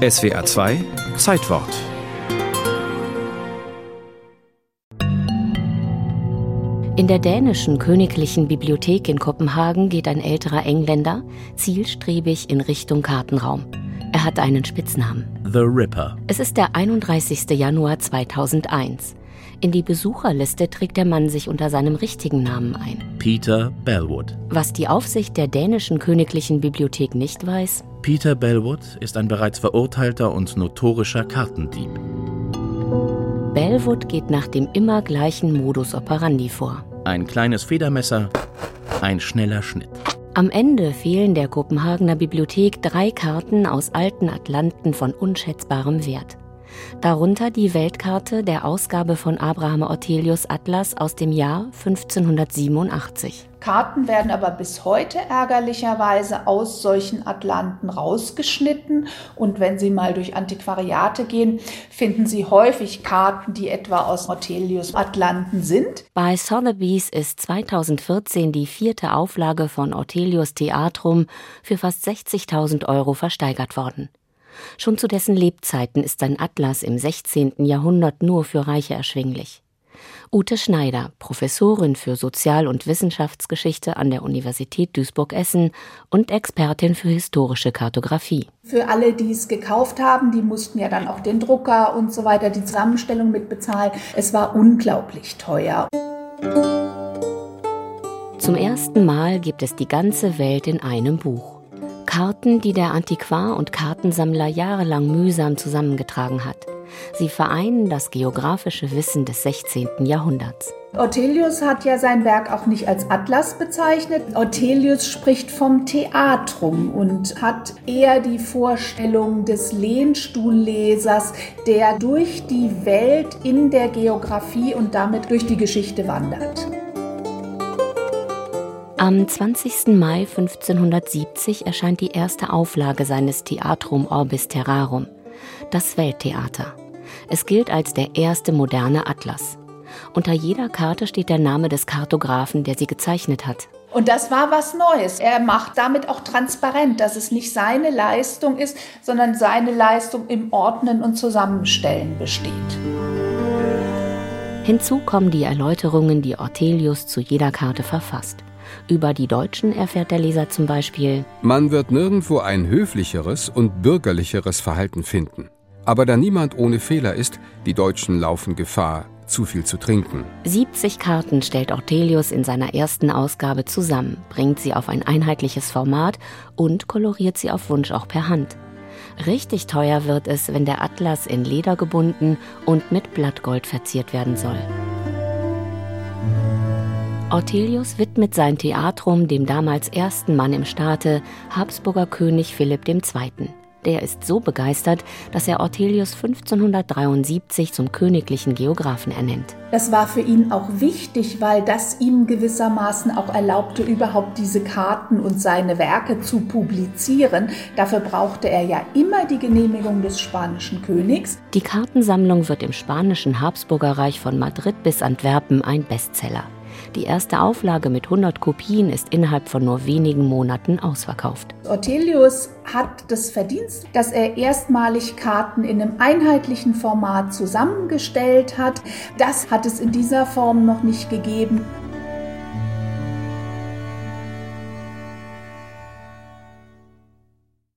SWA 2 Zeitwort In der dänischen Königlichen Bibliothek in Kopenhagen geht ein älterer Engländer zielstrebig in Richtung Kartenraum. Er hat einen Spitznamen. The Ripper. Es ist der 31. Januar 2001. In die Besucherliste trägt der Mann sich unter seinem richtigen Namen ein. Peter Bellwood. Was die Aufsicht der dänischen Königlichen Bibliothek nicht weiß, Peter Bellwood ist ein bereits verurteilter und notorischer Kartendieb. Bellwood geht nach dem immer gleichen Modus operandi vor. Ein kleines Federmesser, ein schneller Schnitt. Am Ende fehlen der Kopenhagener Bibliothek drei Karten aus alten Atlanten von unschätzbarem Wert. Darunter die Weltkarte der Ausgabe von Abraham Ortelius Atlas aus dem Jahr 1587. Karten werden aber bis heute ärgerlicherweise aus solchen Atlanten rausgeschnitten. Und wenn Sie mal durch Antiquariate gehen, finden Sie häufig Karten, die etwa aus Ortelius Atlanten sind. Bei Sotheby's ist 2014 die vierte Auflage von Ortelius Theatrum für fast 60.000 Euro versteigert worden. Schon zu dessen Lebzeiten ist sein Atlas im 16. Jahrhundert nur für Reiche erschwinglich. Ute Schneider, Professorin für Sozial- und Wissenschaftsgeschichte an der Universität Duisburg-Essen und Expertin für historische Kartographie. Für alle, die es gekauft haben, die mussten ja dann auch den Drucker und so weiter, die Zusammenstellung mitbezahlen. Es war unglaublich teuer. Zum ersten Mal gibt es die ganze Welt in einem Buch. Karten, die der Antiquar und Kartensammler jahrelang mühsam zusammengetragen hat. Sie vereinen das geografische Wissen des 16. Jahrhunderts. Ortelius hat ja sein Werk auch nicht als Atlas bezeichnet. Ortelius spricht vom Theatrum und hat eher die Vorstellung des Lehnstuhllesers, der durch die Welt in der Geografie und damit durch die Geschichte wandert. Am 20. Mai 1570 erscheint die erste Auflage seines Theatrum Orbis Terrarum, das Welttheater. Es gilt als der erste moderne Atlas. Unter jeder Karte steht der Name des Kartografen, der sie gezeichnet hat. Und das war was Neues. Er macht damit auch transparent, dass es nicht seine Leistung ist, sondern seine Leistung im Ordnen und Zusammenstellen besteht. Hinzu kommen die Erläuterungen, die Ortelius zu jeder Karte verfasst. Über die Deutschen erfährt der Leser zum Beispiel Man wird nirgendwo ein höflicheres und bürgerlicheres Verhalten finden. Aber da niemand ohne Fehler ist, die Deutschen laufen Gefahr, zu viel zu trinken. 70 Karten stellt Ortelius in seiner ersten Ausgabe zusammen, bringt sie auf ein einheitliches Format und koloriert sie auf Wunsch auch per Hand. Richtig teuer wird es, wenn der Atlas in Leder gebunden und mit Blattgold verziert werden soll. Ortelius widmet sein Theatrum dem damals ersten Mann im Staate, Habsburger König Philipp II. Der ist so begeistert, dass er Ortelius 1573 zum königlichen Geographen ernennt. Das war für ihn auch wichtig, weil das ihm gewissermaßen auch erlaubte, überhaupt diese Karten und seine Werke zu publizieren. Dafür brauchte er ja immer die Genehmigung des spanischen Königs. Die Kartensammlung wird im spanischen Habsburger Reich von Madrid bis Antwerpen ein Bestseller. Die erste Auflage mit 100 Kopien ist innerhalb von nur wenigen Monaten ausverkauft. Ortelius hat das Verdienst, dass er erstmalig Karten in einem einheitlichen Format zusammengestellt hat. Das hat es in dieser Form noch nicht gegeben.